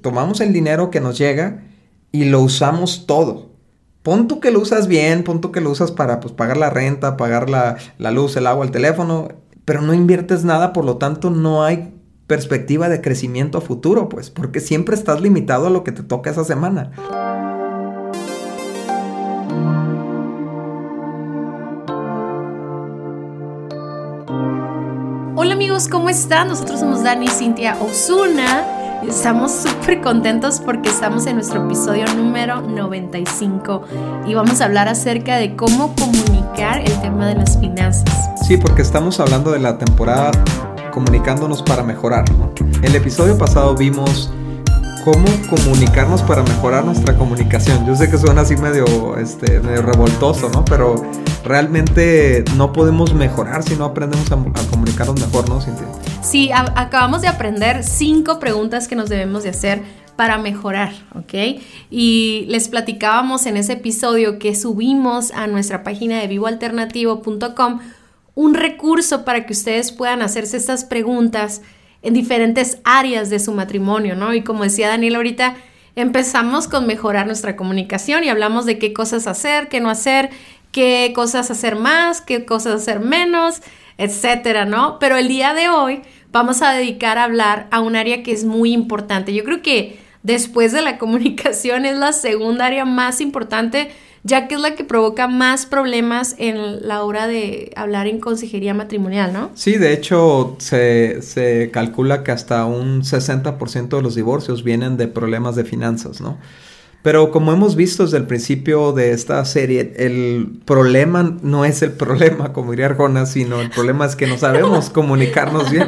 tomamos el dinero que nos llega y lo usamos todo. Pon tú que lo usas bien, pon tú que lo usas para pues, pagar la renta, pagar la, la luz, el agua, el teléfono, pero no inviertes nada, por lo tanto no hay perspectiva de crecimiento a futuro, pues, porque siempre estás limitado a lo que te toca esa semana. Hola amigos, ¿cómo están? Nosotros somos Dani y Cintia Osuna. Estamos súper contentos porque estamos en nuestro episodio número 95 y vamos a hablar acerca de cómo comunicar el tema de las finanzas. Sí, porque estamos hablando de la temporada comunicándonos para mejorar. El episodio pasado vimos cómo comunicarnos para mejorar nuestra comunicación. Yo sé que suena así medio, este, medio revoltoso, ¿no? Pero realmente no podemos mejorar si no aprendemos a, comunicarnos mejor, ¿no, Cintia? Sí, acabamos de aprender cinco preguntas que nos debemos de hacer para mejorar, ¿ok? Y les platicábamos en ese episodio que subimos a nuestra página de vivoalternativo.com un recurso para que ustedes puedan hacerse estas preguntas en diferentes áreas de su matrimonio, ¿no? Y como decía Daniel ahorita, empezamos con mejorar nuestra comunicación y hablamos de qué cosas hacer, qué no hacer, qué cosas hacer más, qué cosas hacer menos, etcétera, ¿no? Pero el día de hoy vamos a dedicar a hablar a un área que es muy importante. Yo creo que después de la comunicación es la segunda área más importante ya que es la que provoca más problemas en la hora de hablar en consejería matrimonial, ¿no? Sí, de hecho se, se calcula que hasta un 60% de los divorcios vienen de problemas de finanzas, ¿no? Pero como hemos visto desde el principio de esta serie, el problema no es el problema, como diría Arjona, sino el problema es que no sabemos comunicarnos bien.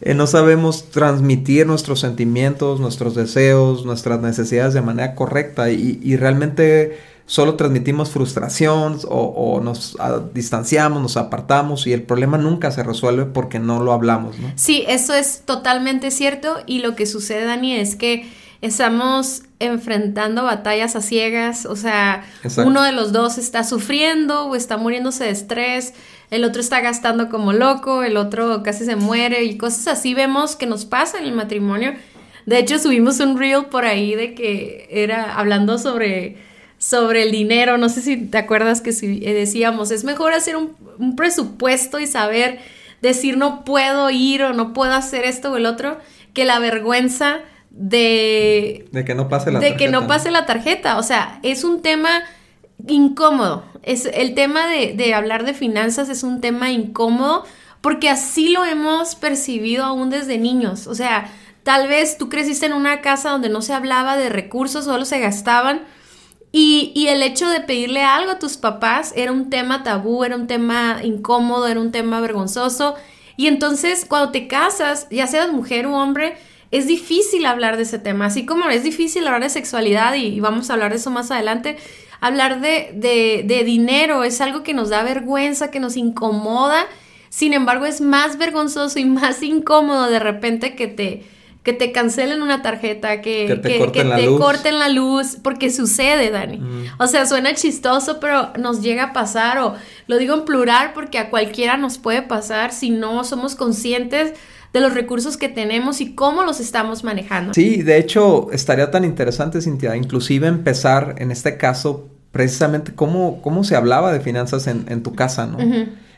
Eh, no sabemos transmitir nuestros sentimientos, nuestros deseos, nuestras necesidades de manera correcta y, y realmente solo transmitimos frustración o, nos distanciamos, nos apartamos y el problema nunca se resuelve porque no lo hablamos, ¿no? Sí, eso es totalmente cierto y lo que sucede, Dani, es que estamos enfrentando batallas a ciegas, o sea, uno de los dos está sufriendo o está muriéndose de estrés, el otro está gastando como loco, el otro casi se muere y cosas así vemos que nos pasa en el matrimonio. De hecho, subimos un reel por ahí de que era hablando sobre sobre el dinero. No sé si te acuerdas que eh, decíamos, es mejor hacer un, presupuesto y saber decir no puedo ir o no puedo hacer esto o el otro, que la vergüenza de... De que no pase la de que no pase la tarjeta. O sea, es un tema incómodo. Es, el tema de, de hablar de finanzas es un tema incómodo porque así lo hemos percibido aún desde niños. O sea, tal vez tú creciste en una casa donde no se hablaba de recursos, solo se gastaban y, el hecho de pedirle algo a tus papás era un tema tabú, era un tema incómodo, era un tema vergonzoso. Y entonces cuando te casas, ya seas mujer o hombre, es difícil hablar de ese tema. Así como es difícil hablar de sexualidad, y, vamos a hablar de eso más adelante, hablar de, de, de dinero es algo que nos da vergüenza, que nos incomoda. Sin embargo, es más vergonzoso y más incómodo de repente que te que te cancelen una tarjeta, que, te, corten, la luz, porque sucede, Dani. Mm. O sea, suena chistoso, pero nos llega a pasar, o lo digo en plural porque a cualquiera nos puede pasar si no somos conscientes de los recursos que tenemos y cómo los estamos manejando. Sí, de hecho, estaría tan interesante, Cintia, inclusive empezar en este caso precisamente cómo, cómo se hablaba de finanzas en, tu casa, ¿no?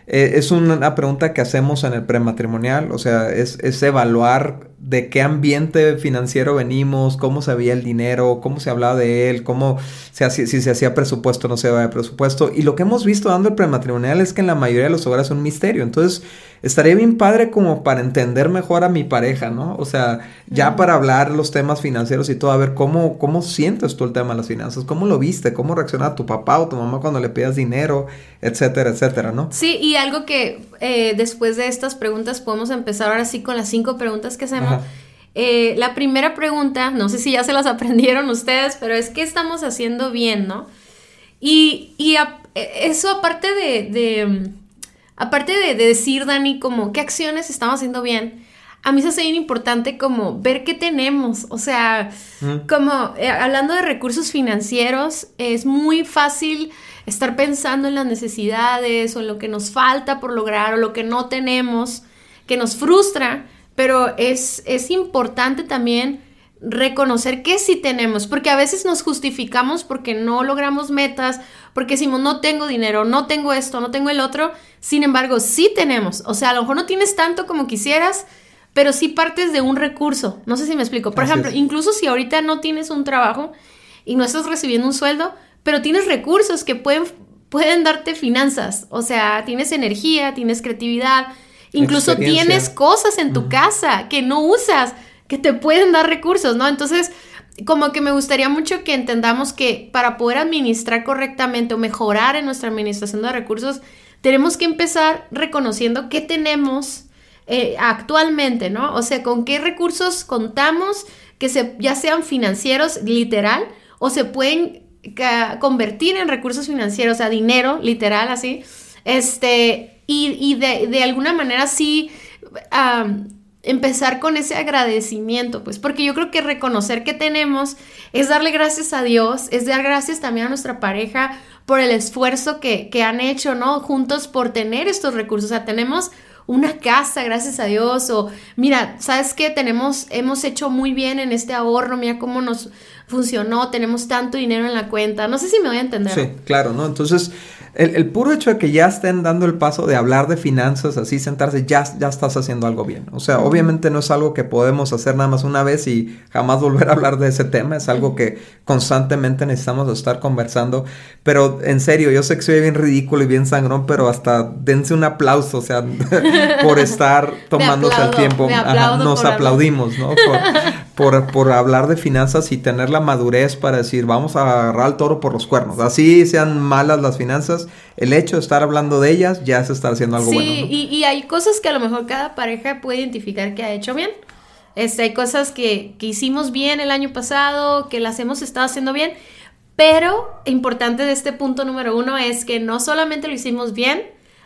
Eh, es una pregunta que hacemos en el prematrimonial, o sea, es, es, evaluar de qué ambiente financiero venimos, cómo se veía el dinero, cómo se hablaba de él, cómo se hacía, si se hacía presupuesto o no se hacía presupuesto. Y lo que hemos visto dando el prematrimonial es que en la mayoría de los hogares es un misterio. Entonces, estaría bien padre como para entender mejor a mi pareja, ¿no? O sea, ya para hablar los temas financieros y todo, a ver cómo, cómo sientes tú el tema de las finanzas, cómo lo viste, cómo reacciona tu papá o tu mamá cuando le pidas dinero, etcétera, etcétera, ¿no? Sí, y algo que eh, después de estas preguntas podemos empezar ahora sí con las cinco preguntas que hacemos. Eh, la primera pregunta, no sé si ya se las aprendieron ustedes, pero es ¿qué estamos haciendo bien, no? Y, y eso aparte de aparte de, decir, Dani, como qué acciones estamos haciendo bien, a mí se hace bien importante como ver qué tenemos, o sea, como eh, hablando de recursos financieros, es muy fácil estar pensando en las necesidades o en lo que nos falta por lograr o lo que no tenemos, que nos frustra, pero es, es importante también reconocer que sí tenemos, porque a veces nos justificamos porque no logramos metas, porque decimos no tengo dinero, no tengo esto, no tengo el otro, sin embargo sí tenemos, o sea, a lo mejor no tienes tanto como quisieras, pero sí partes de un recurso, no sé si me explico, por ejemplo, incluso si ahorita no tienes un trabajo y no estás recibiendo un sueldo, pero tienes recursos que pueden, pueden darte finanzas, o sea, tienes energía, tienes creatividad, incluso tienes cosas en tu casa que no usas, que te pueden dar recursos, ¿no? Entonces, como que me gustaría mucho que entendamos que para poder administrar correctamente o mejorar en nuestra administración de recursos, tenemos que empezar reconociendo qué tenemos eh, actualmente, ¿no? O sea, con qué recursos contamos, que se, ya sean financieros, literal, o se pueden convertir en recursos financieros, a dinero, literal, así. Este, y, de, alguna manera sí empezar con ese agradecimiento, pues, porque yo creo que reconocer que tenemos es darle gracias a Dios, es dar gracias también a nuestra pareja por el esfuerzo que, que han hecho, ¿no? Juntos por tener estos recursos, o sea, tenemos una casa, gracias a Dios, o mira, ¿sabes qué? Tenemos, hemos hecho muy bien en este ahorro, mira cómo nos funcionó, tenemos tanto dinero en la cuenta, no sé si me voy a entender. Sí, claro, ¿no? Entonces, el, puro hecho de que ya estén dando el paso de hablar de finanzas, así sentarse, ya, ya estás haciendo algo bien. O sea, obviamente no es algo que podemos hacer nada más una vez y jamás volver a hablar de ese tema. Es algo que constantemente necesitamos estar conversando. Pero en serio, yo sé que soy bien ridículo y bien sangrón, pero hasta dense un aplauso, o sea, por estar tomándose el tiempo. nos aplaudimos, ¿no? Por, por, hablar de finanzas y tener la madurez para decir, vamos a agarrar al toro por los cuernos. Así sean malas las finanzas, el hecho de estar hablando de ellas ya se está haciendo algo bueno. Sí, y, y, hay cosas que a lo mejor cada pareja puede identificar que ha hecho bien. Este, hay cosas que, que hicimos bien el año pasado, que las hemos estado haciendo bien, pero importante de este punto número uno es que no solamente lo hicimos bien,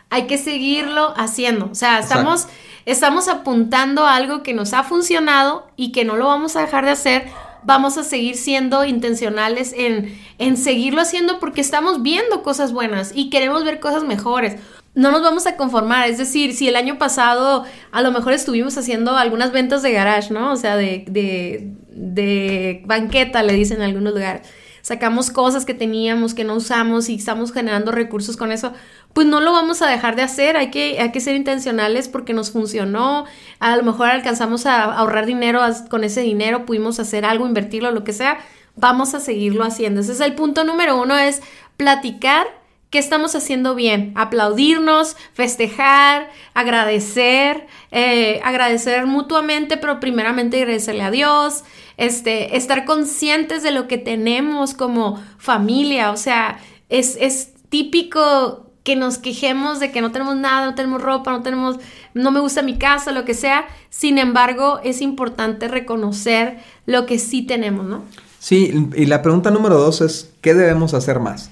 hay que seguirlo haciendo. O sea, estamos, estamos apuntando a algo que nos ha funcionado y que no lo vamos a dejar de hacer. Vamos a seguir siendo intencionales en, en seguirlo haciendo porque estamos viendo cosas buenas y queremos ver cosas mejores. No nos vamos a conformar, es decir, si el año pasado a lo mejor estuvimos haciendo algunas ventas de garage, ¿no? O sea, de, de, banqueta, le dicen en algunos lugares sacamos cosas que teníamos que no usamos y estamos generando recursos con eso, pues no lo vamos a dejar de hacer, hay que, hay que ser intencionales porque nos funcionó, a lo mejor alcanzamos a ahorrar dinero con ese dinero, pudimos hacer algo, invertirlo, lo que sea, vamos a seguirlo haciendo. Ese es el punto número uno, es platicar qué estamos haciendo bien, aplaudirnos, festejar, agradecer, eh, agradecer mutuamente, pero primeramente agradecerle a Dios, este, estar conscientes de lo que tenemos como familia, o sea, es, es típico que nos quejemos de que no tenemos nada, no tenemos ropa, no tenemos, no me gusta mi casa, lo que sea. Sin embargo, es importante reconocer lo que sí tenemos, ¿no? Sí, y la pregunta número dos es, ¿qué debemos hacer más?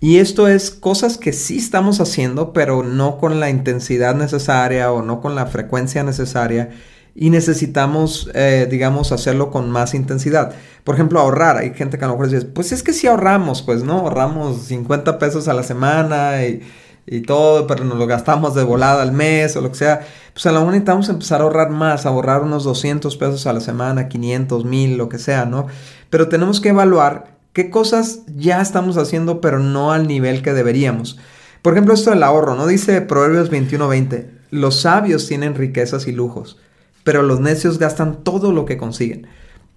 Y esto es cosas que sí estamos haciendo, pero no con la intensidad necesaria o no con la frecuencia necesaria y necesitamos, eh, digamos, hacerlo con más intensidad. Por ejemplo, ahorrar. Hay gente que a lo mejor dice, pues es que si ahorramos, pues, ¿no? Ahorramos 50 pesos a la semana y, y, todo, pero nos lo gastamos de volada al mes o lo que sea. Pues a lo mejor necesitamos empezar a ahorrar más, ahorrar unos 200 pesos a la semana, 500, 1000, lo que sea, ¿no? Pero tenemos que evaluar qué cosas ya estamos haciendo, pero no al nivel que deberíamos. Por ejemplo, esto del ahorro, ¿no? Dice Proverbios 21:20, los sabios tienen riquezas y lujos pero los necios gastan todo lo que consiguen.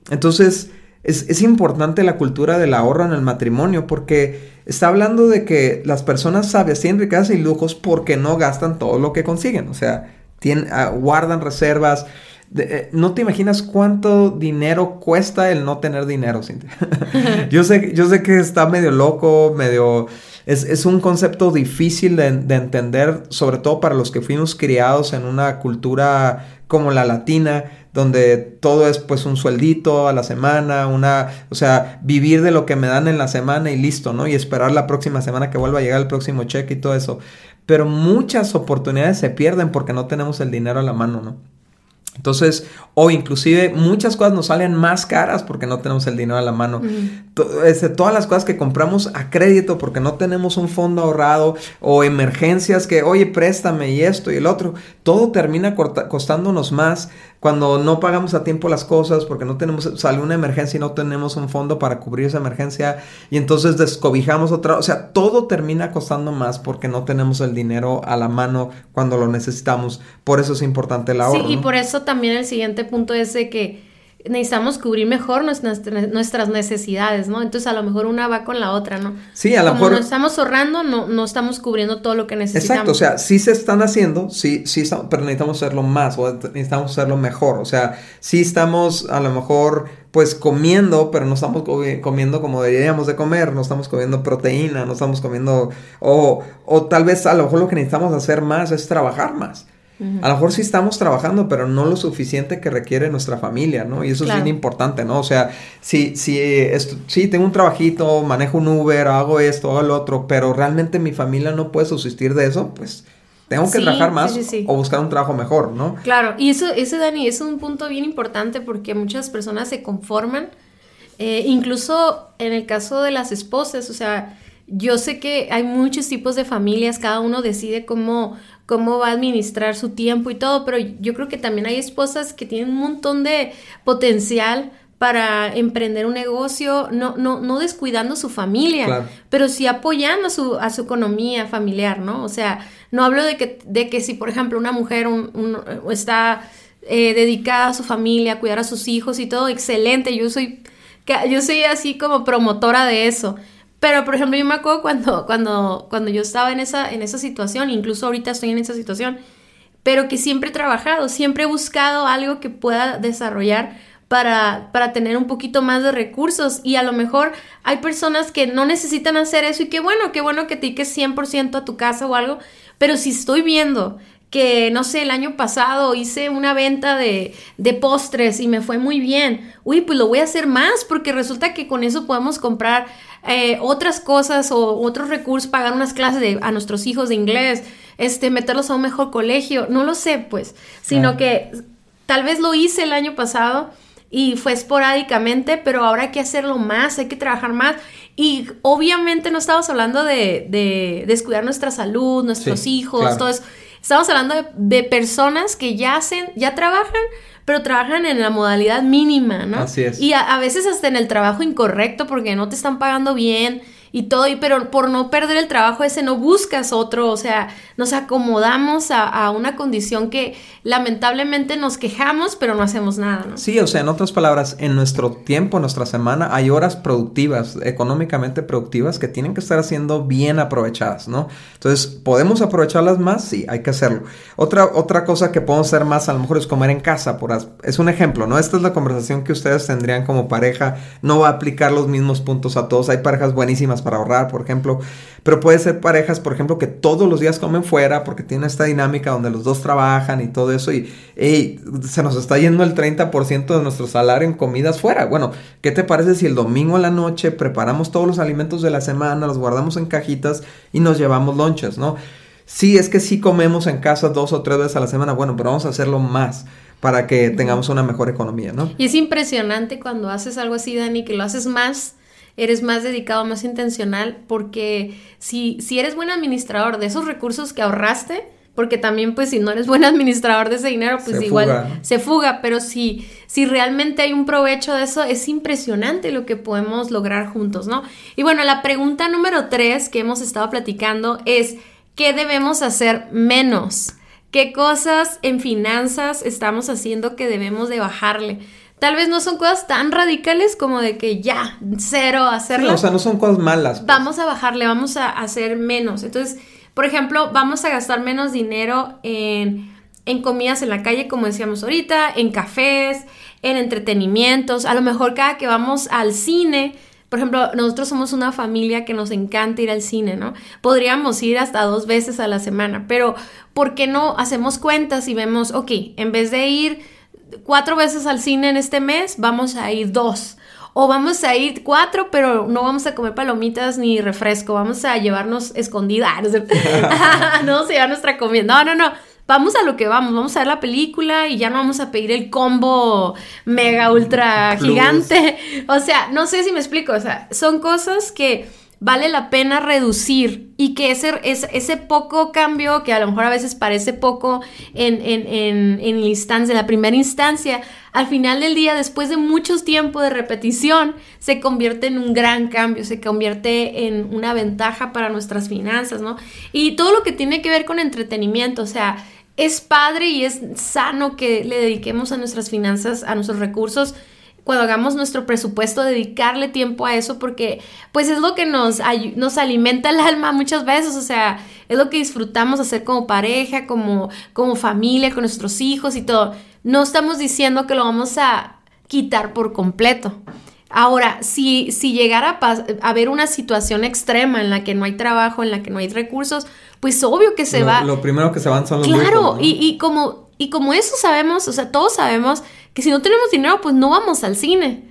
Entonces, es, importante la cultura del ahorro en el matrimonio porque está hablando de que las personas sabias tienen riquezas y lujos porque no gastan todo lo que consiguen. O sea, tienen, ah, guardan reservas. Eh, no te imaginas cuánto dinero cuesta el no tener dinero, Cintia. yo, sé, yo sé que está medio loco, medio... Es, un concepto difícil de, de, entender, sobre todo para los que fuimos criados en una cultura como la latina, donde todo es pues un sueldito a la semana, una, o sea, vivir de lo que me dan en la semana y listo, ¿no? Y esperar la próxima semana que vuelva a llegar el próximo cheque y todo eso. Pero muchas oportunidades se pierden porque no tenemos el dinero a la mano, ¿no? Entonces, o inclusive muchas cosas nos salen más caras porque no tenemos el dinero a la mano. Este, todas las cosas que compramos a crédito porque no tenemos un fondo ahorrado o emergencias que, oye, préstame y esto y el otro, todo termina costándonos más cuando no pagamos a tiempo las cosas porque no tenemos, sale una emergencia y no tenemos un fondo para cubrir esa emergencia y entonces descobijamos otra, o sea, todo termina costando más porque no tenemos el dinero a la mano cuando lo necesitamos. Por eso es importante el ahorro. Sí, y por eso también el siguiente punto es de que necesitamos cubrir mejor nuestras, nuestras necesidades, ¿no? Entonces a lo mejor una va con la otra, ¿no? Sí, a lo Como mejor... no estamos ahorrando, no, no estamos cubriendo todo lo que necesitamos. Exacto, o sea, sí se están haciendo, sí, sí, pero necesitamos hacerlo más o necesitamos hacerlo mejor, o sea, sí estamos a lo mejor pues comiendo, pero no estamos comiendo como deberíamos de comer, no estamos comiendo proteína, no estamos comiendo, o, o tal vez a lo mejor lo que necesitamos hacer más es trabajar más. A lo mejor sí estamos trabajando, pero no lo suficiente que requiere nuestra familia, ¿no? Y eso es bien importante, ¿no? O sea, si, si esto, tengo un trabajito, manejo un Uber, hago esto, hago lo otro, pero realmente mi familia no puede subsistir de eso, pues tengo que trabajar más o buscar un trabajo mejor, ¿no? Claro, y eso, ese Dani, es un punto bien importante porque muchas personas se conforman, eh, incluso en el caso de las esposas, o sea, yo sé que hay muchos tipos de familias, cada uno decide cómo, cómo va a administrar su tiempo y todo, pero yo creo que también hay esposas que tienen un montón de potencial para emprender un negocio, no, no, no descuidando su familia, pero sí apoyando a su, a su economía familiar, ¿no? O sea, no hablo de que, de que si, por ejemplo, una mujer un, está eh, dedicada a su familia, a cuidar a sus hijos y todo, excelente, yo soy, yo soy así como promotora de eso, pero, por ejemplo, yo me acuerdo cuando, cuando, cuando yo estaba en esa, en esa situación, incluso ahorita estoy en esa situación, pero que siempre he trabajado, siempre he buscado algo que pueda desarrollar para, para tener un poquito más de recursos. Y a lo mejor hay personas que no necesitan hacer eso y qué bueno, qué bueno que te dediques 100% a tu casa o algo, pero si estoy viendo que, no sé, el año pasado hice una venta de, de, postres y me fue muy bien. Uy, pues lo voy a hacer más porque resulta que con eso podemos comprar eh, otras cosas o otros recursos, pagar unas clases de, a nuestros hijos de inglés, este, meterlos a un mejor colegio, no lo sé, pues, sino que tal vez lo hice el año pasado y fue esporádicamente, pero ahora hay que hacerlo más, hay que trabajar más. Y obviamente no estamos hablando de, de descuidar nuestra salud, nuestros hijos, todo eso. Estamos hablando de, de, personas que ya hacen, ya trabajan, pero trabajan en la modalidad mínima, ¿no? Así es. Y a, veces hasta en el trabajo incorrecto porque no te están pagando bien y todo, y, pero por no perder el trabajo ese no buscas otro, o sea, nos acomodamos a, una condición que lamentablemente nos quejamos, pero no hacemos nada, ¿no? Sí, o sea, en otras palabras, en nuestro tiempo, en nuestra semana, hay horas productivas, económicamente productivas, que tienen que estar haciendo bien aprovechadas, ¿no? Entonces, ¿podemos aprovecharlas más? Sí, hay que hacerlo. Otra, otra cosa que podemos hacer más, a lo mejor, es comer en casa, por es un ejemplo, ¿no? Esta es la conversación que ustedes tendrían como pareja, no va a aplicar los mismos puntos a todos, hay parejas buenísimas para ahorrar, por ejemplo, pero puede ser parejas, por ejemplo, que todos los días comen fuera porque tiene esta dinámica donde los dos trabajan y todo eso y se nos está yendo el 30% de nuestro salario en comidas fuera. Bueno, ¿qué te parece si el domingo a la noche preparamos todos los alimentos de la semana, los guardamos en cajitas y nos llevamos lonches, ¿no? Sí, es que sí comemos en casa dos o tres veces a la semana, bueno, pero vamos a hacerlo más para que tengamos una mejor economía, ¿no? Y es impresionante cuando haces algo así, Dani, que lo haces más eres más dedicado, más intencional, porque si, si eres buen administrador de esos recursos que ahorraste, porque también pues si no eres buen administrador de ese dinero, pues igual se fuga, pero si, si realmente hay un provecho de eso, es impresionante lo que podemos lograr juntos, ¿no? Y bueno, la pregunta número tres que hemos estado platicando es, ¿qué debemos hacer menos? ¿Qué cosas en finanzas estamos haciendo que debemos de bajarle? Tal vez no son cosas tan radicales como de que ya, cero, hacerlo. o sea, no son cosas malas. Pues. Vamos a bajarle, vamos a hacer menos. Entonces, por ejemplo, vamos a gastar menos dinero en, en comidas en la calle, como decíamos ahorita, en cafés, en entretenimientos. A lo mejor cada que vamos al cine, por ejemplo, nosotros somos una familia que nos encanta ir al cine, ¿no? Podríamos ir hasta dos veces a la semana, pero ¿por qué no hacemos cuentas y vemos, ok, en vez de ir cuatro veces al cine en este mes, vamos a ir dos. O vamos a ir cuatro, pero no vamos a comer palomitas ni refresco. Vamos a llevarnos escondidas. no vamos a llevar nuestra comida. No, no, no. vamos a lo que vamos, vamos a ver la película y ya no vamos a pedir el combo mega ultra gigante. O sea, no sé si me explico, o sea, son cosas que vale la pena reducir y que ese, ese poco cambio, que a lo mejor a veces parece poco en, en, en, en, instancia, la primera instancia, al final del día, después de mucho tiempo de repetición, se convierte en un gran cambio, se convierte en una ventaja para nuestras finanzas, ¿no? Y todo lo que tiene que ver con entretenimiento, o sea, es padre y es sano que le dediquemos a nuestras finanzas, a nuestros recursos, cuando hagamos nuestro presupuesto, dedicarle tiempo a eso porque pues es lo que nos, nos alimenta el alma muchas veces, o sea, es lo que disfrutamos hacer como pareja, como, como familia, con nuestros hijos y todo. No estamos diciendo que lo vamos a quitar por completo. Ahora, si, si llegara a, haber una situación extrema en la que no hay trabajo, en la que no hay recursos, pues obvio que se va. Lo primero que se van son los Claro, y, y, como, y como eso sabemos, o sea, todos sabemos que si no tenemos dinero, pues no vamos al cine.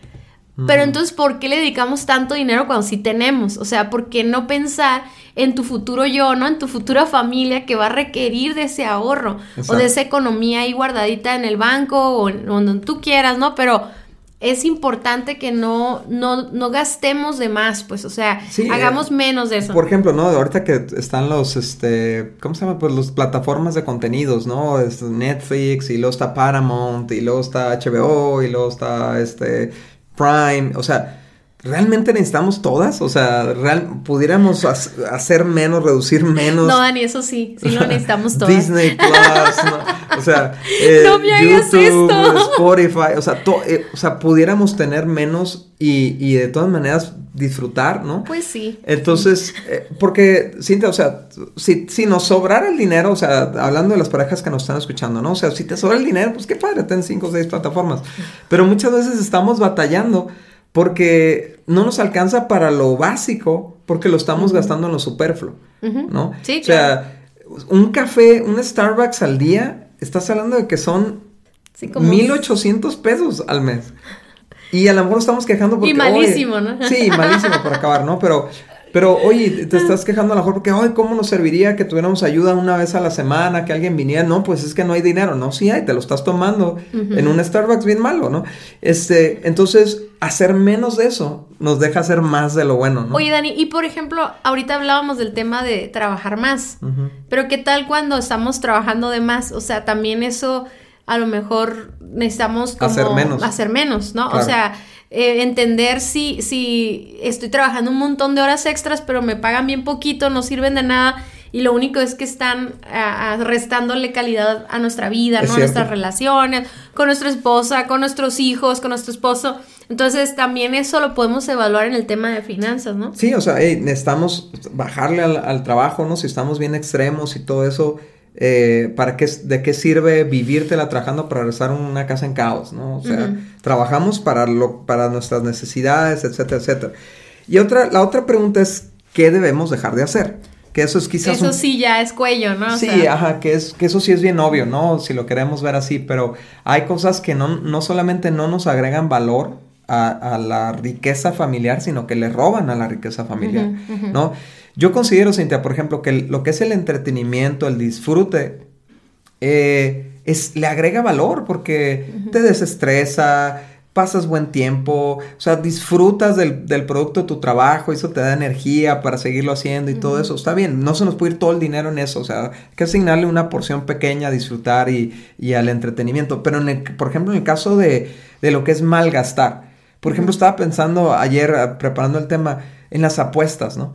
Pero entonces, ¿por qué le dedicamos tanto dinero cuando sí tenemos? O sea, ¿por qué no pensar en tu futuro yo, ¿no? En tu futura familia que va a requerir de ese ahorro o de esa economía ahí guardadita en el banco o, donde tú quieras, ¿no? Pero es importante que no, no, no gastemos de más, pues, o sea, hagamos eh, menos de eso. Por ejemplo, ¿no? Ahorita que están los, este, ¿cómo se llama? Pues las plataformas de contenidos, ¿no? Es Netflix y luego está Paramount y luego está HBO y luego está, este, Prime, o sea, ¿Realmente necesitamos todas? O sea, real, ¿pudiéramos hacer menos, reducir menos? No, Dani, eso sí, sí lo necesitamos todas. Disney Plus, o sea, eh, no me hagas YouTube, Spotify, o sea, eh, o sea, pudiéramos tener menos y, y, de todas maneras disfrutar, ¿no? Pues sí. Entonces, eh, porque, Cintia, o sea, si, si nos sobrara el dinero, o sea, hablando de las parejas que nos están escuchando, ¿no? O sea, si te sobra el dinero, pues qué padre, ten cinco o seis plataformas. Pero muchas veces estamos batallando porque no nos alcanza para lo básico, porque lo estamos gastando en lo superfluo, ¿no? Sí, o sea, un café, un Starbucks al día, estás hablando de que son sí, 1800 pesos al mes. Y a lo mejor estamos quejando porque... Y malísimo, ¿no? Sí, malísimo por acabar, ¿no? Pero pero, oye, te estás quejando a lo mejor porque, ay, ¿cómo nos serviría que tuviéramos ayuda una vez a la semana, que alguien viniera? No, pues es que no hay dinero. No, sí hay, te lo estás tomando en un Starbucks bien malo, ¿no? Este, entonces, hacer menos de eso nos deja hacer más de lo bueno, ¿no? Oye, Dani, y por ejemplo, ahorita hablábamos del tema de trabajar más, pero ¿qué tal cuando estamos trabajando de más? O sea, también eso a lo mejor necesitamos como hacer menos, hacer menos ¿no? O sea eh, entender si, si estoy trabajando un montón de horas extras, pero me pagan bien poquito, no sirven de nada y lo único es que están restándole calidad a nuestra vida, ¿no? A nuestras relaciones, con nuestra esposa, con nuestros hijos, con nuestro esposo. Entonces también eso lo podemos evaluar en el tema de finanzas, ¿no? Sí, o sea, necesitamos bajarle al, al, trabajo, ¿no? Si estamos bien extremos y todo eso, eh, ¿para qué, ¿de qué sirve vivírtela trabajando para regresar a una casa en caos, ¿no? O sea, trabajamos para, lo, para nuestras necesidades, etcétera, etcétera. Y otra, la otra pregunta es, ¿qué debemos dejar de hacer? Que eso es quizás... Eso sí ya es cuello, ¿no? sí, ajá, que, es, que eso sí es bien obvio, ¿no? Si lo queremos ver así, pero hay cosas que no, no solamente no nos agregan valor a, a la riqueza familiar, sino que le roban a la riqueza familiar, ¿no? Yo considero, Cintia, por ejemplo, que lo que es el entretenimiento, el disfrute, eh, es, le agrega valor porque te desestresa, pasas buen tiempo, o sea, disfrutas del, producto de tu trabajo, eso te da energía para seguirlo haciendo y todo eso. Está bien, no se nos puede ir todo el dinero en eso, o sea, hay que asignarle una porción pequeña a disfrutar y, al entretenimiento. Pero, en por ejemplo, en el caso de, de lo que es malgastar, por ejemplo, estaba pensando ayer, ah, preparando el tema, en las apuestas, ¿no?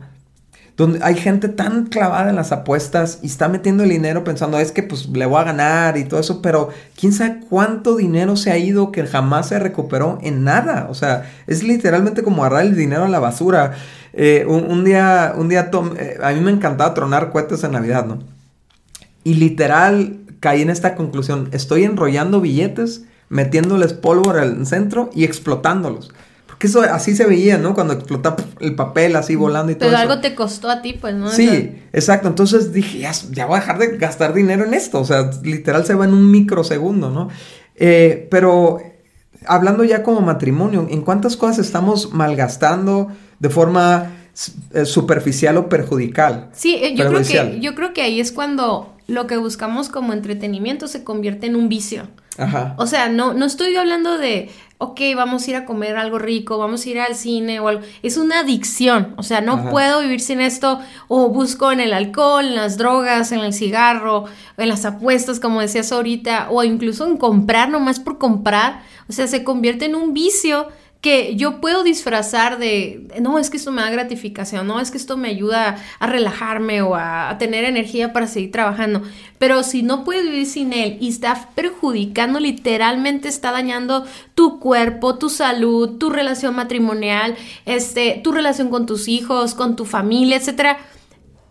donde hay gente tan clavada en las apuestas y está metiendo el dinero pensando, es que pues le voy a ganar y todo eso, pero quién sabe cuánto dinero se ha ido que jamás se recuperó en nada. O sea, es literalmente como agarrar el dinero a la basura. Eh, un, día, un día eh, a mí me encantaba tronar cohetes en Navidad, ¿no? Y literal caí en esta conclusión, estoy enrollando billetes, metiéndoles pólvora al centro y explotándolos. Que eso así se veía, ¿no? Cuando explotaba el papel así volando y todo Pero algo te costó a ti, pues, ¿no? Sí, exacto. Entonces dije, ya, voy a dejar de gastar dinero en esto. O sea, literal se va en un microsegundo, ¿no? Eh, pero hablando ya como matrimonio, ¿en cuántas cosas estamos malgastando de forma eh, superficial o perjudicial? Sí, eh, yo creo, que, yo creo que ahí es cuando lo que buscamos como entretenimiento se convierte en un vicio. Ajá. O sea, no, no estoy hablando de, ok, vamos a ir a comer algo rico, vamos a ir al cine o algo. Es una adicción. O sea, no puedo vivir sin esto. O busco en el alcohol, en las drogas, en el cigarro, en las apuestas, como decías ahorita, o incluso en comprar nomás por comprar. O sea, se convierte en un vicio que yo puedo disfrazar de, no, es que esto me da gratificación, no, es que esto me ayuda a relajarme o a, tener energía para seguir trabajando, pero si no puedes vivir sin él y está perjudicando, literalmente está dañando tu cuerpo, tu salud, tu relación matrimonial, este, tu relación con tus hijos, con tu familia, etcétera,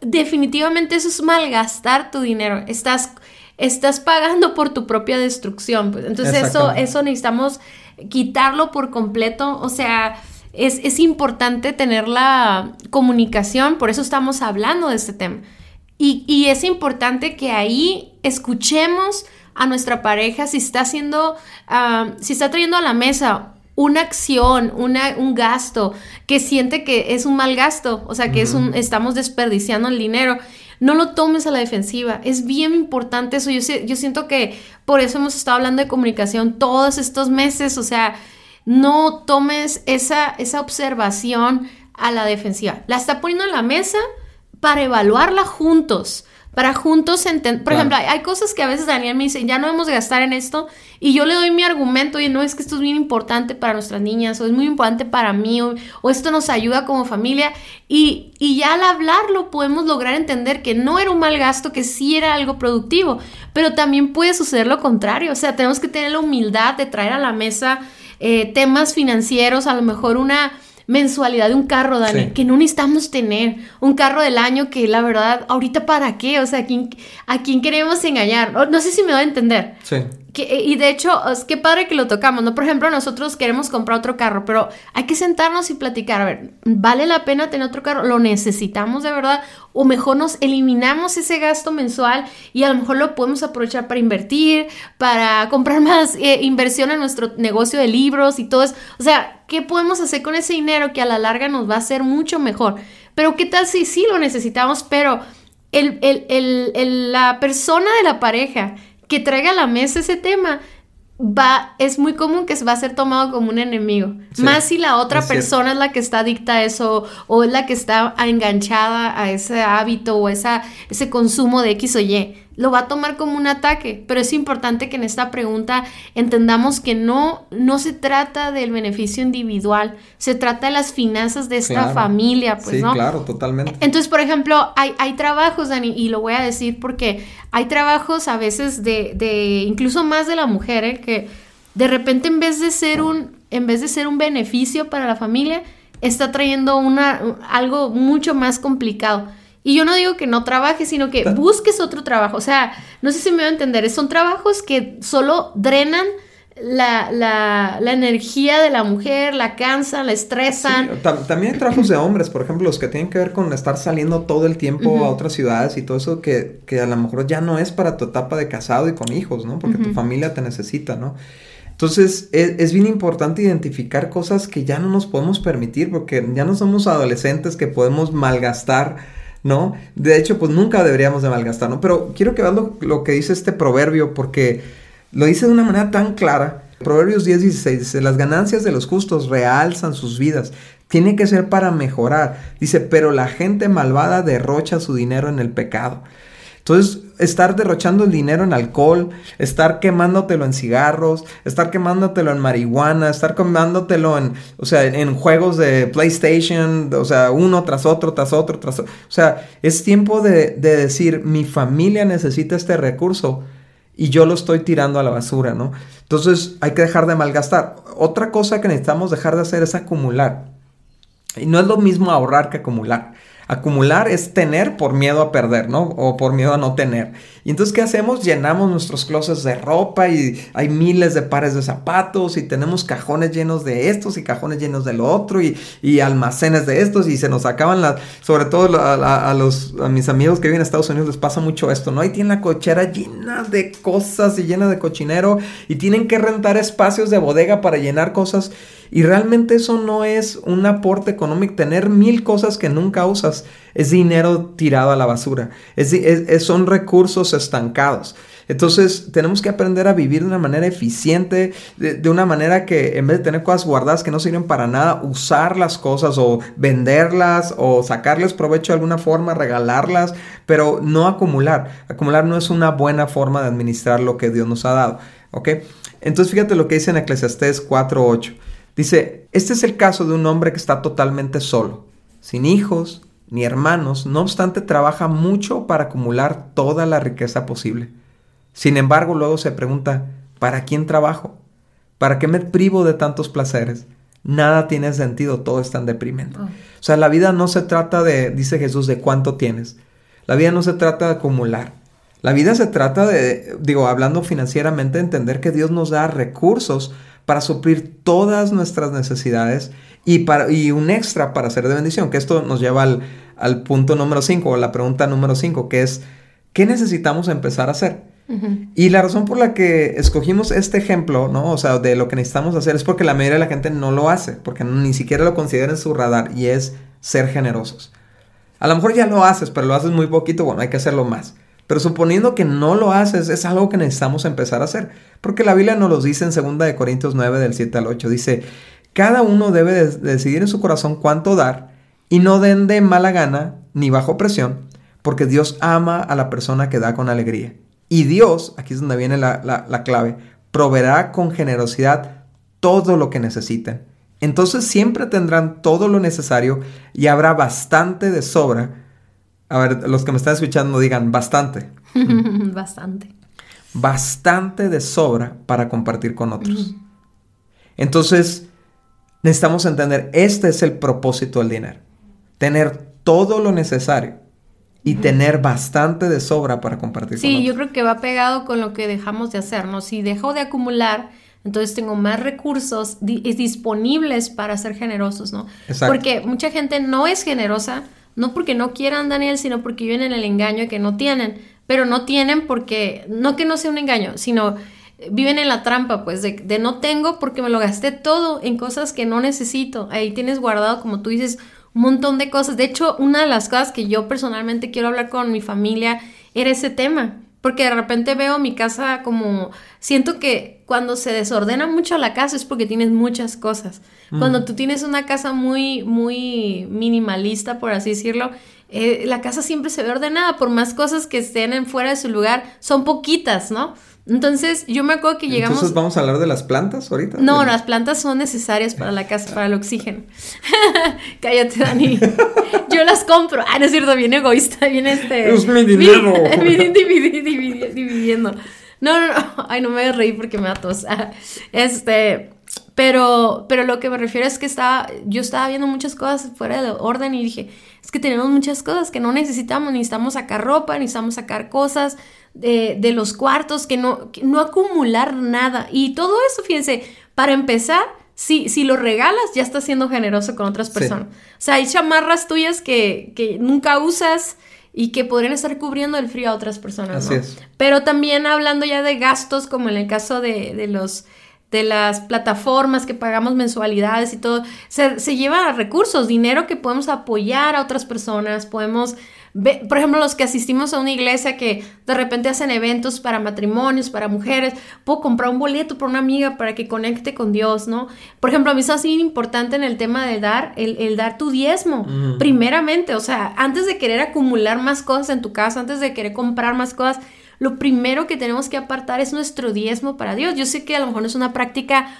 definitivamente eso es malgastar tu dinero, estás estás pagando por tu propia destrucción. Pues. Entonces eso, eso necesitamos quitarlo por completo, o sea, es, importante tener la comunicación, por eso estamos hablando de este tema. Y, es importante que ahí escuchemos a nuestra pareja si está haciendo, ah, si está trayendo a la mesa una acción, una, un gasto que siente que es un mal gasto, o sea, que es un, estamos desperdiciando el dinero. No lo tomes a la defensiva. Es bien importante eso. Yo, siento que por eso hemos estado hablando de comunicación todos estos meses. O sea, no tomes esa, esa observación a la defensiva. La está poniendo en la mesa para evaluarla juntos para juntos entender. Por ejemplo, hay, cosas que a veces Daniel me dice, ya no debemos gastar en esto, y yo le doy mi argumento, y no es que esto es bien importante para nuestras niñas, o es muy importante para mí, o, esto nos ayuda como familia, y, y, ya al hablarlo podemos lograr entender que no era un mal gasto, que sí era algo productivo, pero también puede suceder lo contrario, o sea, tenemos que tener la humildad de traer a la mesa eh, temas financieros, a lo mejor una mensualidad de un carro, Dani, que no necesitamos tener un carro del año que la verdad, ahorita para qué, o sea, ¿a quién, a quién queremos engañar? No, sé si me va a entender. Sí. Eh, y de hecho, es que padre que lo tocamos, ¿no? Por ejemplo, nosotros queremos comprar otro carro, pero hay que sentarnos y platicar, a ver, ¿vale la pena tener otro carro? ¿Lo necesitamos de verdad? O mejor nos eliminamos ese gasto mensual y a lo mejor lo podemos aprovechar para invertir, para comprar más eh, inversión en nuestro negocio de libros y todo eso. O sea, ¿qué podemos hacer con ese dinero que a la larga nos va a hacer mucho mejor? Pero ¿qué tal si sí lo necesitamos, pero el, la persona de la pareja que traiga a la mesa ese tema, va, es muy común que va a ser tomado como un enemigo. Más si la otra persona es la que está adicta a eso o es la que está enganchada a ese hábito o esa, ese consumo de X o Y lo va a tomar como un ataque, pero es importante que en esta pregunta entendamos que no, no se trata del beneficio individual, se trata de las finanzas de esta familia, pues, sí, claro, totalmente. Entonces, por ejemplo, hay, hay trabajos, Dani, y lo voy a decir porque hay trabajos a veces de, de incluso más de la mujer, ¿eh? que de repente en vez de ser un, en vez de ser un beneficio para la familia, está trayendo una, algo mucho más complicado. Y yo no digo que no trabajes, sino que busques otro trabajo. O sea, no sé si me voy a entender. Son trabajos que solo drenan la, la, la energía de la mujer, la cansan, la estresan. también hay trabajos de hombres, por ejemplo, los que tienen que ver con estar saliendo todo el tiempo a otras ciudades y todo eso que, que, a lo mejor ya no es para tu etapa de casado y con hijos, ¿no? Porque tu familia te necesita, ¿no? Entonces es, es, bien importante identificar cosas que ya no nos podemos permitir porque ya no somos adolescentes que podemos malgastar ¿no? De hecho, pues nunca deberíamos de malgastar, ¿no? Pero quiero que veas lo, que dice este proverbio porque lo dice de una manera tan clara. Proverbios 10, 16 dice, las ganancias de los justos realzan sus vidas. Tiene que ser para mejorar. Dice, pero la gente malvada derrocha su dinero en el pecado. Entonces, estar derrochando el dinero en alcohol, estar quemándotelo en cigarros, estar quemándotelo en marihuana, estar quemándotelo en, o sea, en juegos de PlayStation, o sea, uno tras otro, tras otro, tras otro. O sea, es tiempo de, de decir, mi familia necesita este recurso y yo lo estoy tirando a la basura, ¿no? Entonces, hay que dejar de malgastar. Otra cosa que necesitamos dejar de hacer es acumular. Y no es lo mismo ahorrar que acumular. Acumular es tener por miedo a perder, ¿no? O por miedo a no tener. Y entonces, ¿qué hacemos? Llenamos nuestros closets de ropa y hay miles de pares de zapatos y tenemos cajones llenos de estos y cajones llenos de lo otro y, almacenes de estos y se nos acaban las, sobre todo a, los, a mis amigos que viven en Estados Unidos les pasa mucho esto, ¿no? Ahí tienen la cochera llena de cosas y llena de cochinero y tienen que rentar espacios de bodega para llenar cosas y realmente eso no es un aporte económico, tener mil cosas que nunca usas es dinero tirado a la basura, es, son recursos estancados. Entonces tenemos que aprender a vivir de una manera eficiente, de, una manera que en vez de tener cosas guardadas que no sirven para nada, usar las cosas o venderlas o sacarles provecho de alguna forma, regalarlas, pero no acumular. Acumular no es una buena forma de administrar lo que Dios nos ha dado. ¿Ok? Entonces fíjate lo que dice en Eclesiastés 4.8. Dice, este es el caso de un hombre que está totalmente solo, sin hijos ni hermanos, no obstante trabaja mucho para acumular toda la riqueza posible. Sin embargo, luego se pregunta, ¿para quién trabajo? ¿Para qué me privo de tantos placeres? Nada tiene sentido, todo es tan deprimente. Oh. O sea, la vida no se trata de, dice Jesús, de cuánto tienes. La vida no se trata de acumular. La vida se trata de, digo, hablando financieramente, entender que Dios nos da recursos para suplir todas nuestras necesidades y, para, y un extra para ser de bendición, que esto nos lleva al, al punto número 5 o la pregunta número 5, que es, ¿qué necesitamos empezar a hacer? Y la razón por la que escogimos este ejemplo, ¿no? O sea, de lo que necesitamos hacer es porque la mayoría de la gente no lo hace, porque ni siquiera lo considera en su radar y es ser generosos. A lo mejor ya lo haces, pero lo haces muy poquito, bueno, hay que hacerlo más. Pero suponiendo que no lo haces, es algo que necesitamos empezar a hacer. Porque la Biblia nos lo dice en 2 Corintios 9, del 7 al 8. Dice, cada uno debe decidir en su corazón cuánto dar y no den de mala gana ni bajo presión, porque Dios ama a la persona que da con alegría. Y Dios, aquí es donde viene la, clave, proveerá con generosidad todo lo que necesiten. Entonces siempre tendrán todo lo necesario y habrá bastante de sobra. A ver, los que me están escuchando digan bastante. bastante. Bastante de sobra para compartir con otros. Entonces, necesitamos entender, este es el propósito del dinero. Tener todo lo necesario y tener bastante de sobra para compartir. Sí, yo creo que va pegado con lo que dejamos de hacer, ¿no? Si dejo de acumular, entonces tengo más recursos disponibles para ser generosos, ¿no? Exacto. Porque mucha gente no es generosa, no porque no quieran, Daniel, sino porque viven en el engaño que no tienen, pero no tienen porque, no que no sea un engaño, sino viven en la trampa, pues, de, de no tengo porque me lo gasté todo en cosas que no necesito. Ahí tienes guardado, como tú dices, un montón de cosas. De hecho, una de las cosas que yo personalmente quiero hablar con mi familia era ese tema. Porque de repente veo mi casa como... Siento que cuando se desordena mucho la casa es porque tienes muchas cosas. Mm. Cuando tú tienes una casa muy, muy minimalista, por así decirlo, eh, la casa siempre se ve ordenada. Por más cosas que estén en fuera de su lugar, son poquitas, ¿no? Entonces, yo me acuerdo que llegamos. Entonces, ¿vamos a hablar de las plantas ahorita? No, las plantas son necesarias para la casa, para el oxígeno. Cállate, Dani. yo las compro. Ah, no es cierto, bien egoísta, bien este. Es mi dinero. dividiendo. No, no, no. Ay, no me voy a reír porque me da tos. Este. Pero, pero lo que me refiero es que estaba, yo estaba viendo muchas cosas fuera de orden y dije, es que tenemos muchas cosas que no necesitamos, necesitamos sacar ropa, necesitamos sacar cosas, de, los cuartos, que no, no acumular nada. Y todo eso, fíjense, para empezar, si, si lo regalas, ya estás siendo generoso con otras personas. O sea, hay chamarras tuyas que, que, nunca usas y que podrían estar cubriendo el frío a otras personas. Así es. Pero también hablando ya de gastos, como en el caso de, de los de las plataformas que pagamos mensualidades y todo, se, se lleva recursos, dinero que podemos apoyar a otras personas, podemos por ejemplo, los que asistimos a una iglesia que de repente hacen eventos para matrimonios, para mujeres, puedo comprar un boleto por una amiga para que conecte con Dios, ¿no? Por ejemplo, a mí es así importante en el tema de dar, el, dar tu diezmo, primeramente, o sea, antes de querer acumular más cosas en tu casa, antes de querer comprar más cosas, lo primero que tenemos que apartar es nuestro diezmo para Dios. Yo sé que a lo mejor no es una práctica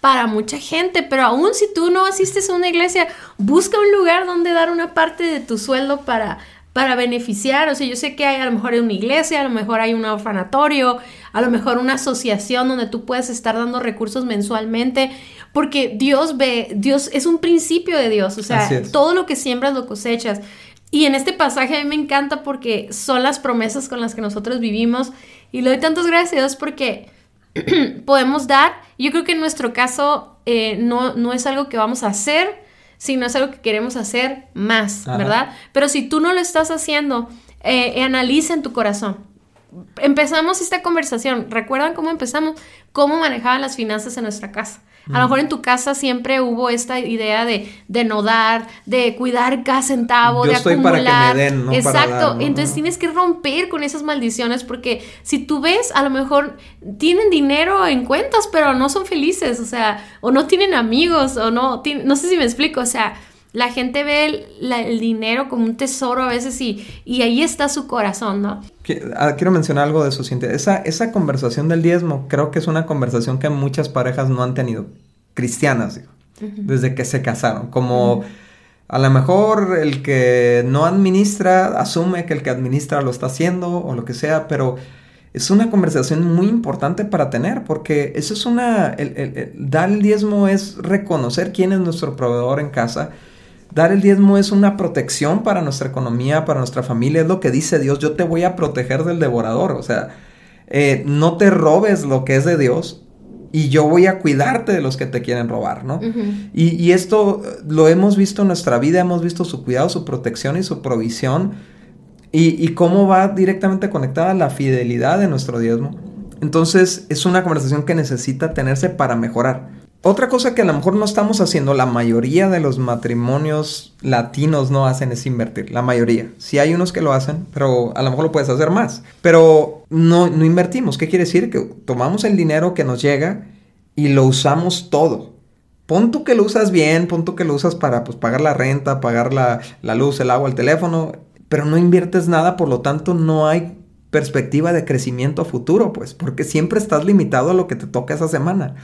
para mucha gente, pero aún si tú no asistes a una iglesia, busca un lugar donde dar una parte de tu sueldo para para beneficiar. O sea, yo sé que hay a lo mejor una iglesia, a lo mejor hay un orfanatorio, a lo mejor una asociación donde tú puedes estar dando recursos mensualmente, porque Dios ve, Dios es un principio de Dios, o sea, todo lo que siembras lo cosechas. Y en este pasaje a mí me encanta porque son las promesas con las que nosotros vivimos y le doy tantas gracias a Dios porque podemos dar. Yo creo que en nuestro caso eh, no, no es algo que vamos a hacer, sino es algo que queremos hacer más, ¿verdad? Pero si tú no lo estás haciendo, eh, analiza en tu corazón. Empezamos esta conversación, ¿recuerdan cómo empezamos? ¿Cómo manejaban las finanzas en nuestra casa? A lo mejor en tu casa siempre hubo esta idea de, de no dar, de cuidar cada centavo, Yo de estoy acumular. para que me den, no para Exacto. dar, ¿no? Entonces tienes que romper con esas maldiciones porque si tú ves, a lo mejor tienen dinero en cuentas, pero no son felices, o sea, o no tienen amigos, o no, no sé si me explico, o sea, la gente ve el, la- el dinero como un tesoro a veces y, y ahí está su corazón, ¿no? Ah, Quiero mencionar algo de eso, Cintia. Esa, esa conversación del diezmo creo que es una conversación que muchas parejas no han tenido, cristianas, digo, desde que se casaron. Como a lo mejor el que no administra asume que el que administra lo está haciendo o lo que sea, pero es una conversación muy importante para tener porque eso es una... el- el- el- dar el diezmo es reconocer quién es nuestro proveedor en casa. Dar el diezmo es una protección para nuestra economía, para nuestra familia. Es lo que dice Dios. Yo te voy a proteger del devorador. O sea, eh, no te robes lo que es de Dios y yo voy a cuidarte de los que te quieren robar, ¿no? y, y esto eh, lo hemos visto en nuestra vida. Hemos visto su cuidado, su protección y su provisión. Y, y cómo va directamente conectada la fidelidad de nuestro diezmo. Entonces es una conversación que necesita tenerse para mejorar. Otra cosa que a lo mejor no estamos haciendo, la mayoría de los matrimonios latinos no hacen es invertir, la mayoría. Sí hay unos que lo hacen, pero a lo mejor lo puedes hacer más. Pero no, no invertimos. ¿Qué quiere decir? Que tomamos el dinero que nos llega y lo usamos todo. Pon que lo usas bien, pon que lo usas para pues, pagar la renta, pagar la, la luz, el agua, el teléfono, pero no inviertes nada, por lo tanto no hay perspectiva de crecimiento futuro, pues, porque siempre estás limitado a lo que te toca esa semana.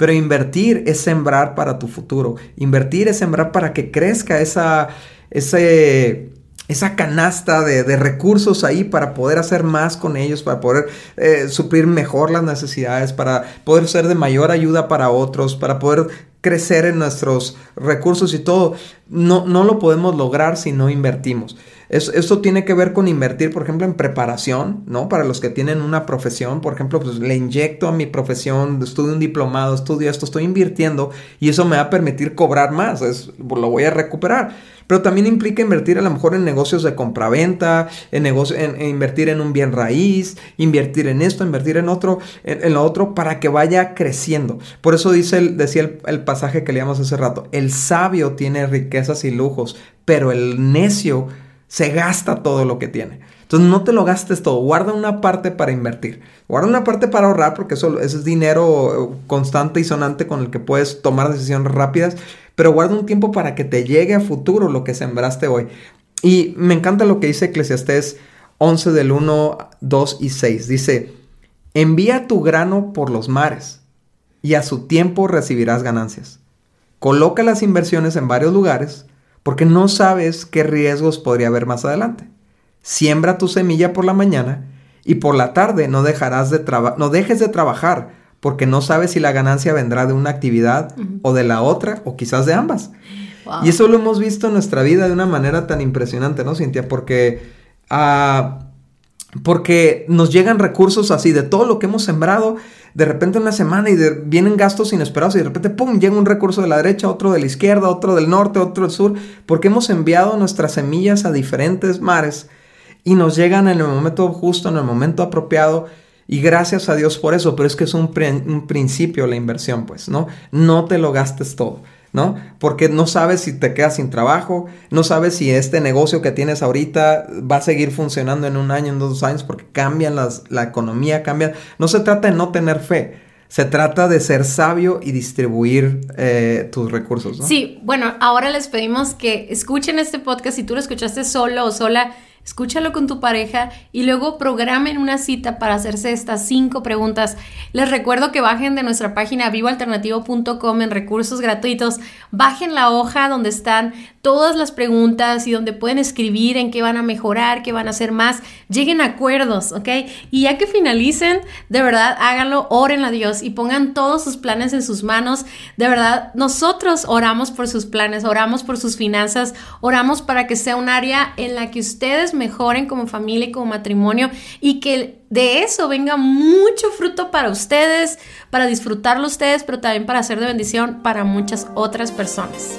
Pero invertir es sembrar para tu futuro. Invertir es sembrar para que crezca esa, esa canasta de, de recursos ahí para poder hacer más con ellos, para poder eh, suplir mejor las necesidades, para poder ser de mayor ayuda para otros, para poder crecer en nuestros recursos y todo. No, no lo podemos lograr si no invertimos. Es- esto tiene que ver con invertir, por ejemplo, en preparación, ¿no? Para los que tienen una profesión, por ejemplo, pues le inyecto a mi profesión, estudio un diplomado, estudio esto, estoy invirtiendo y eso me va a permitir cobrar más, es- lo voy a recuperar. Pero también implica invertir a lo mejor en negocios de compraventa, en, negocio, en, invertir en un bien raíz, invertir en esto, invertir en otro, en, en lo otro, para que vaya creciendo. Por eso dice el, decía el, el pasaje que leíamos hace rato, el sabio tiene riquezas y lujos, pero el necio se gasta todo lo que tiene. Entonces no te lo gastes todo, guarda una parte para invertir, guarda una parte para ahorrar porque eso, es dinero eh, constante y sonante con el que puedes tomar decisiones rápidas, pero guarda un tiempo para que te llegue a futuro lo que sembraste hoy. Y me encanta lo que dice Eclesiastés 11 del 1, 2 y 6. Dice, envía tu grano por los mares y a su tiempo recibirás ganancias. Coloca las inversiones en varios lugares porque no sabes qué riesgos podría haber más adelante. Siembra tu semilla por la mañana y por la tarde no dejarás de no dejes de trabajar porque no sabes si la ganancia vendrá de una actividad o de la otra o quizás de ambas. Wow. Y eso lo hemos visto en nuestra vida de una manera tan impresionante, ¿no, Cintia? Porque, ah, porque nos llegan recursos así de todo lo que hemos sembrado, de repente una semana y vienen gastos inesperados y de repente, ¡pum!, llega un recurso de la derecha, otro de la izquierda, otro del norte, otro del sur, porque hemos enviado nuestras semillas a diferentes mares y nos llegan en el momento justo, en el momento apropiado. Y gracias a Dios por eso, pero es que es un principio la inversión, pues, ¿no? No te lo gastes todo, ¿no? Porque no sabes si te quedas sin trabajo, no sabes si este negocio que tienes ahorita va a seguir funcionando en un año, en dos años, porque cambian las, la economía, cambia. No se trata de no tener fe, se trata de ser sabio y distribuir eh, tus recursos. Sí, bueno, ahora les pedimos que escuchen este podcast. Si tú lo escuchaste solo o sola, escúchalo con tu pareja y luego programen una cita para hacerse estas cinco preguntas. Les recuerdo que bajen de nuestra página vivoalternativo.com en recursos gratuitos. Bajen la hoja donde están todas las preguntas y donde pueden escribir en qué van a mejorar, qué van a hacer más. Lleguen a acuerdos, ¿ok? Y ya que finalicen, de verdad, háganlo, oren a Dios y pongan todos sus planes en sus manos. De verdad, nosotros oramos por sus planes, oramos por sus finanzas, oramos para que sea un área en la que ustedes mejoren como familia y como matrimonio y que de eso venga mucho fruto para ustedes, para disfrutarlo ustedes, pero también para ser de bendición para muchas otras personas.